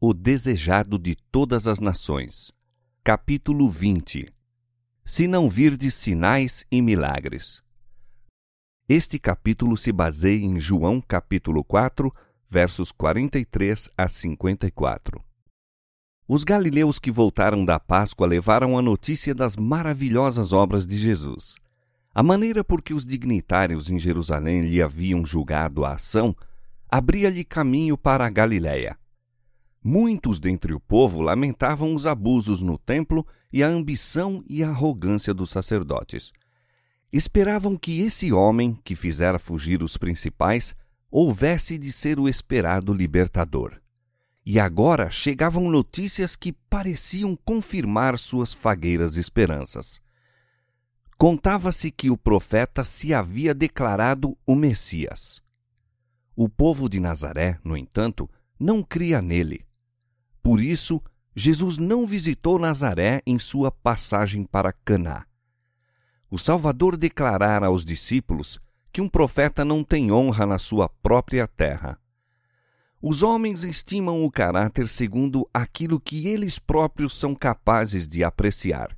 O desejado de todas as nações. Capítulo 20 Se não virdes sinais e milagres. Este capítulo se baseia em João capítulo 4, versos 43 a 54. Os galileus que voltaram da Páscoa levaram a notícia das maravilhosas obras de Jesus. A maneira por que os dignitários em Jerusalém lhe haviam julgado a ação abria-lhe caminho para a Galiléia. Muitos dentre o povo lamentavam os abusos no templo e a ambição e arrogância dos sacerdotes. Esperavam que esse homem, que fizera fugir os principais, houvesse de ser o esperado libertador. E agora chegavam notícias que pareciam confirmar suas fagueiras esperanças. Contava-se que o profeta se havia declarado o Messias. O povo de Nazaré, no entanto, não cria nele. Por isso, Jesus não visitou Nazaré em sua passagem para Caná. O Salvador declarara aos discípulos que um profeta não tem honra na sua própria terra. Os homens estimam o caráter segundo aquilo que eles próprios são capazes de apreciar.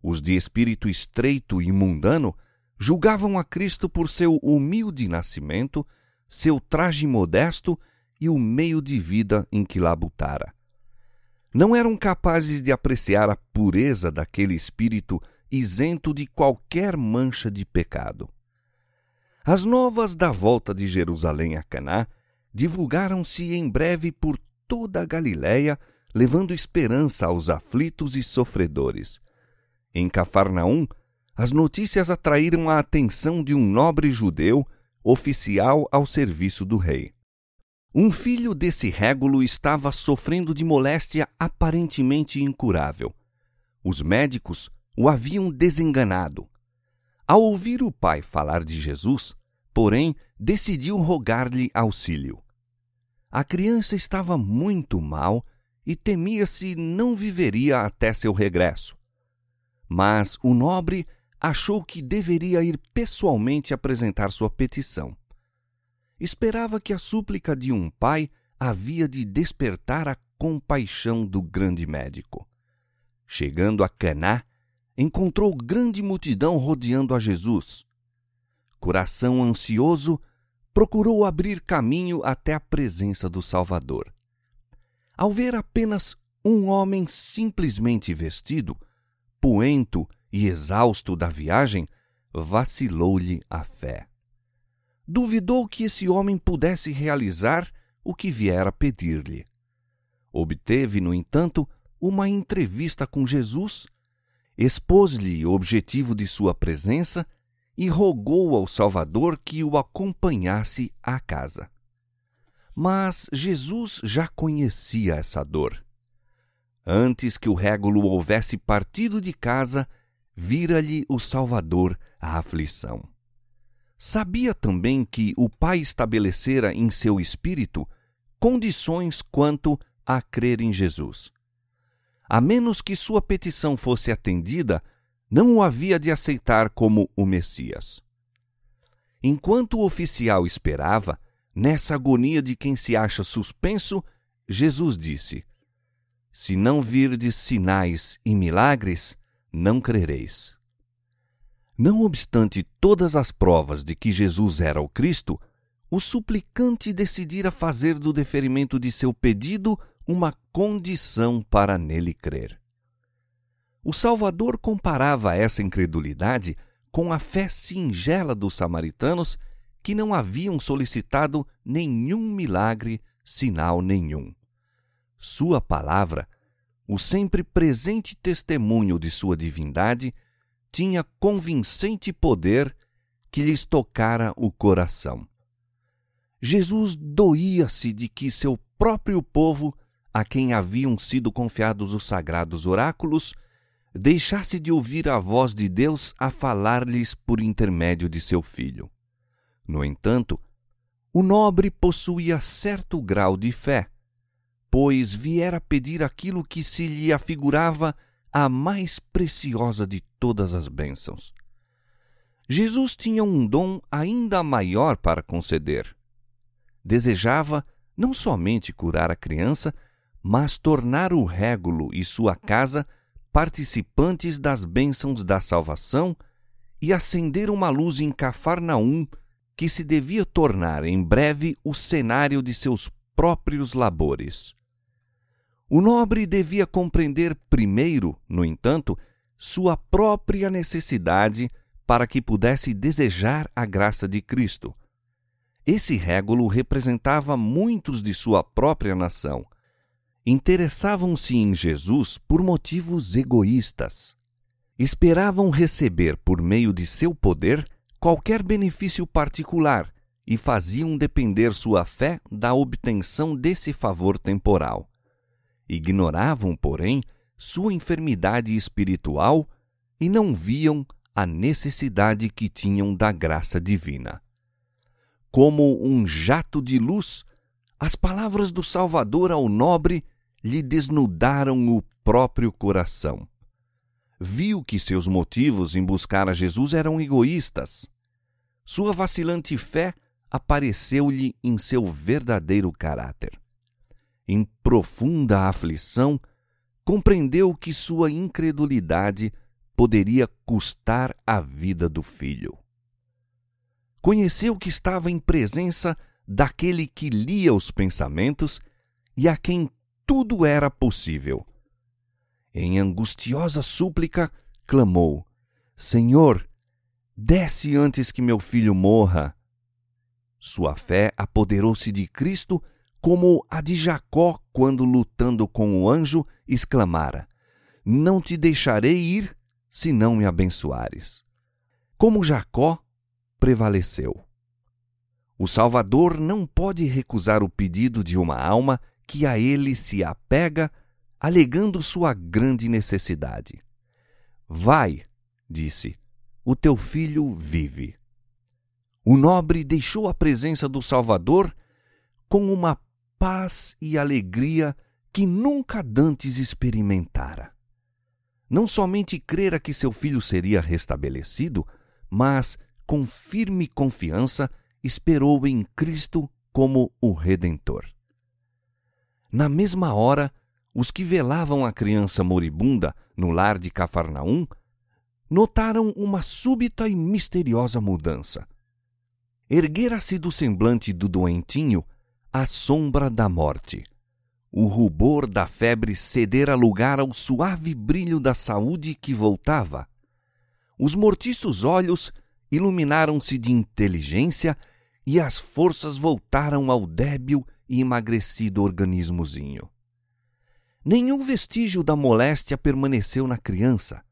Os de espírito estreito e mundano julgavam a Cristo por seu humilde nascimento seu traje modesto e o meio de vida em que labutara. Não eram capazes de apreciar a pureza daquele espírito isento de qualquer mancha de pecado. As novas da volta de Jerusalém a Caná divulgaram-se em breve por toda a Galiléia, levando esperança aos aflitos e sofredores. Em Cafarnaum, as notícias atraíram a atenção de um nobre judeu oficial ao serviço do rei. Um filho desse régulo estava sofrendo de moléstia aparentemente incurável. Os médicos o haviam desenganado. Ao ouvir o pai falar de Jesus, porém, decidiu rogar-lhe auxílio. A criança estava muito mal e temia-se não viveria até seu regresso. Mas o nobre achou que deveria ir pessoalmente apresentar sua petição. Esperava que a súplica de um pai havia de despertar a compaixão do grande médico. Chegando a Caná, encontrou grande multidão rodeando a Jesus. Coração ansioso, procurou abrir caminho até a presença do Salvador. Ao ver apenas um homem simplesmente vestido, poento e exausto da viagem, vacilou-lhe a fé. Duvidou que esse homem pudesse realizar o que viera pedir-lhe. Obteve, no entanto, uma entrevista com Jesus, expôs-lhe o objetivo de sua presença e rogou ao Salvador que o acompanhasse à casa. Mas Jesus já conhecia essa dor. Antes que o régulo houvesse partido de casa, vira-lhe o Salvador a aflição. Sabia também que o Pai estabelecera em seu espírito condições quanto a crer em Jesus. A menos que sua petição fosse atendida, não o havia de aceitar como o Messias. Enquanto o oficial esperava, nessa agonia de quem se acha suspenso, Jesus disse: Se não virdes sinais e milagres, não crereis. Não obstante todas as provas de que Jesus era o Cristo, o suplicante decidira fazer do deferimento de seu pedido uma condição para nele crer. O Salvador comparava essa incredulidade com a fé singela dos samaritanos que não haviam solicitado nenhum milagre, sinal nenhum. Sua palavra o sempre presente testemunho de sua divindade tinha convincente poder que lhes tocara o coração. Jesus doía-se de que seu próprio povo, a quem haviam sido confiados os sagrados oráculos, deixasse de ouvir a voz de Deus a falar-lhes por intermédio de seu filho. No entanto, o nobre possuía certo grau de fé pois viera pedir aquilo que se lhe afigurava a mais preciosa de todas as bênçãos. Jesus tinha um dom ainda maior para conceder. Desejava não somente curar a criança, mas tornar o régulo e sua casa participantes das bênçãos da salvação e acender uma luz em Cafarnaum que se devia tornar em breve o cenário de seus próprios labores. O nobre devia compreender primeiro, no entanto, sua própria necessidade para que pudesse desejar a graça de Cristo. Esse régulo representava muitos de sua própria nação. Interessavam-se em Jesus por motivos egoístas. Esperavam receber, por meio de seu poder, qualquer benefício particular e faziam depender sua fé da obtenção desse favor temporal. Ignoravam, porém, sua enfermidade espiritual e não viam a necessidade que tinham da graça divina. Como um jato de luz, as palavras do Salvador ao nobre lhe desnudaram o próprio coração viu que seus motivos em buscar a Jesus eram egoístas. Sua vacilante fé apareceu-lhe em seu verdadeiro caráter. Em profunda aflição, compreendeu que sua incredulidade poderia custar a vida do filho. Conheceu que estava em presença daquele que lia os pensamentos e a quem tudo era possível em angustiosa súplica, clamou: Senhor, desce antes que meu filho morra. Sua fé apoderou-se de Cristo como a de Jacó quando, lutando com o anjo, exclamara: Não te deixarei ir se não me abençoares. Como Jacó, prevaleceu. O Salvador não pode recusar o pedido de uma alma que a ele se apega alegando sua grande necessidade. Vai, disse, o teu filho vive. O nobre deixou a presença do Salvador com uma paz e alegria que nunca dantes experimentara. Não somente crera que seu filho seria restabelecido, mas, com firme confiança, esperou em Cristo como o Redentor. Na mesma hora, os que velavam a criança moribunda no lar de Cafarnaum notaram uma súbita e misteriosa mudança. Erguera-se do semblante do doentinho a sombra da morte. O rubor da febre cedera lugar ao suave brilho da saúde que voltava. Os mortiços olhos iluminaram-se de inteligência e as forças voltaram ao débil e emagrecido organismozinho. Nenhum vestígio da moléstia permaneceu na criança.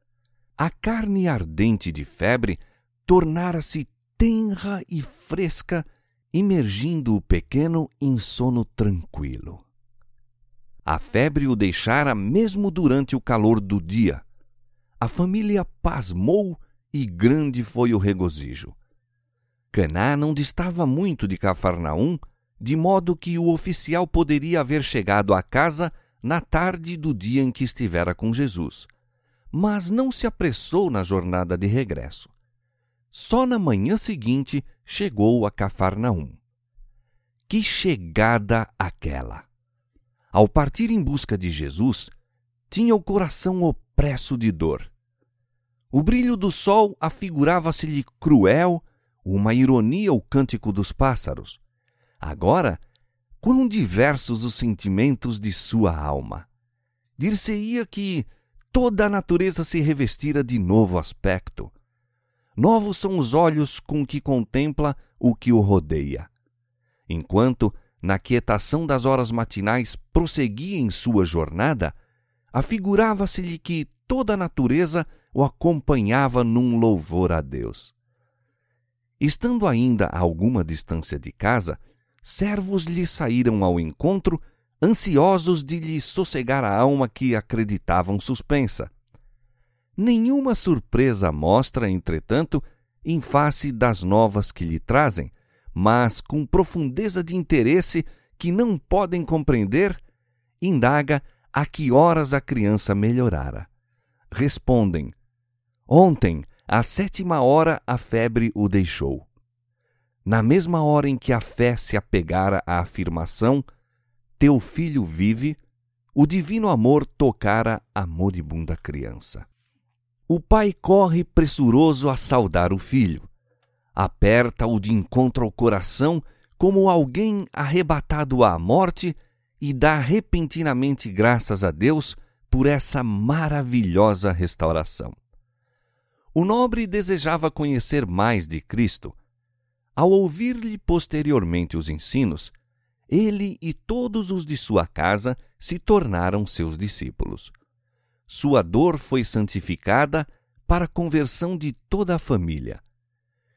A carne ardente de febre tornara-se tenra e fresca, imergindo o pequeno em sono tranquilo. A febre o deixara mesmo durante o calor do dia. A família pasmou e grande foi o regozijo. Caná não distava muito de Cafarnaum, de modo que o oficial poderia haver chegado à casa na tarde do dia em que estivera com Jesus, mas não se apressou na jornada de regresso. Só na manhã seguinte chegou a Cafarnaum. Que chegada aquela! Ao partir em busca de Jesus, tinha o coração opresso de dor. O brilho do sol afigurava-se-lhe cruel, uma ironia o cântico dos pássaros. Agora quão diversos os sentimentos de sua alma. Dir-se-ia que toda a natureza se revestira de novo aspecto. Novos são os olhos com que contempla o que o rodeia. Enquanto, na quietação das horas matinais, prosseguia em sua jornada, afigurava-se-lhe que toda a natureza o acompanhava num louvor a Deus. Estando ainda a alguma distância de casa, servos lhe saíram ao encontro, ansiosos de lhe sossegar a alma que acreditavam suspensa. Nenhuma surpresa mostra, entretanto, em face das novas que lhe trazem, mas com profundeza de interesse que não podem compreender, indaga a que horas a criança melhorara. Respondem: Ontem, à sétima hora, a febre o deixou. Na mesma hora em que a fé se apegara à afirmação, teu filho vive, o divino amor tocara a moribunda criança. O pai corre pressuroso a saudar o filho. Aperta-o de encontro ao coração como alguém arrebatado à morte e dá repentinamente graças a Deus por essa maravilhosa restauração. O nobre desejava conhecer mais de Cristo. Ao ouvir-lhe posteriormente os ensinos, ele e todos os de sua casa se tornaram seus discípulos sua dor foi santificada para a conversão de toda a família.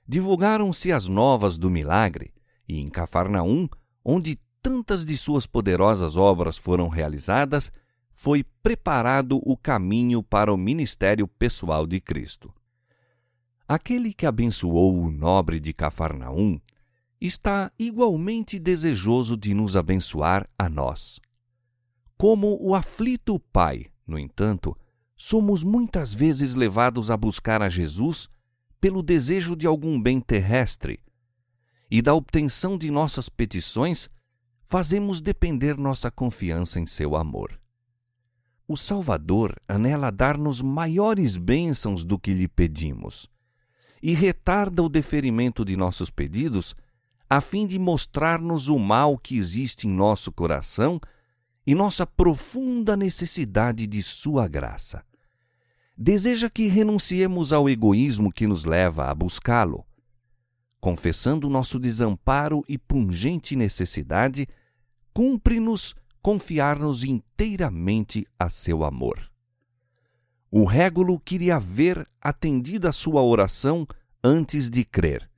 Divulgaram-se as novas do milagre, e em Cafarnaum, onde tantas de suas poderosas obras foram realizadas, foi preparado o caminho para o ministério pessoal de Cristo. Aquele que abençoou o nobre de Cafarnaum está igualmente desejoso de nos abençoar a nós. Como o aflito pai no entanto, somos muitas vezes levados a buscar a Jesus pelo desejo de algum bem terrestre, e da obtenção de nossas petições fazemos depender nossa confiança em seu amor. O Salvador anela dar-nos maiores bênçãos do que lhe pedimos, e retarda o deferimento de nossos pedidos a fim de mostrar-nos o mal que existe em nosso coração e nossa profunda necessidade de Sua graça. Deseja que renunciemos ao egoísmo que nos leva a buscá-lo. Confessando nosso desamparo e pungente necessidade, cumpre-nos confiar-nos inteiramente a seu amor. O régulo queria ver atendida a sua oração antes de crer.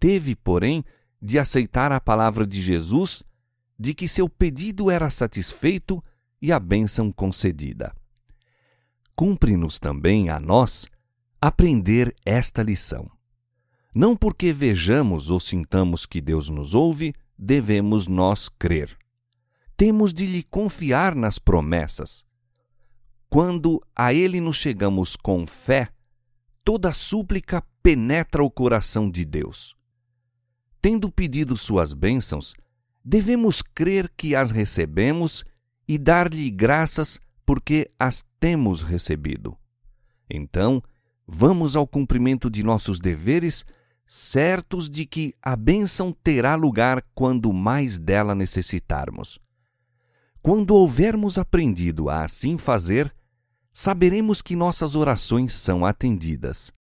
Teve, porém, de aceitar a palavra de Jesus de que seu pedido era satisfeito e a bênção concedida. Cumpre-nos também a nós aprender esta lição. Não porque vejamos ou sintamos que Deus nos ouve, devemos nós crer. Temos de lhe confiar nas promessas. Quando a Ele nos chegamos com fé, toda súplica penetra o coração de Deus. Tendo pedido suas bênçãos, devemos crer que as recebemos e dar-lhe graças porque as temos recebido. Então, vamos ao cumprimento de nossos deveres, certos de que a bênção terá lugar quando mais dela necessitarmos. Quando houvermos aprendido a assim fazer, saberemos que nossas orações são atendidas.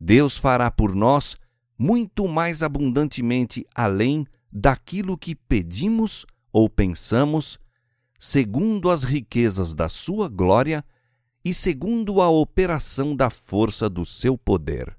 Deus fará por nós muito mais abundantemente além daquilo que pedimos ou pensamos, segundo as riquezas da Sua glória e segundo a operação da força do seu poder.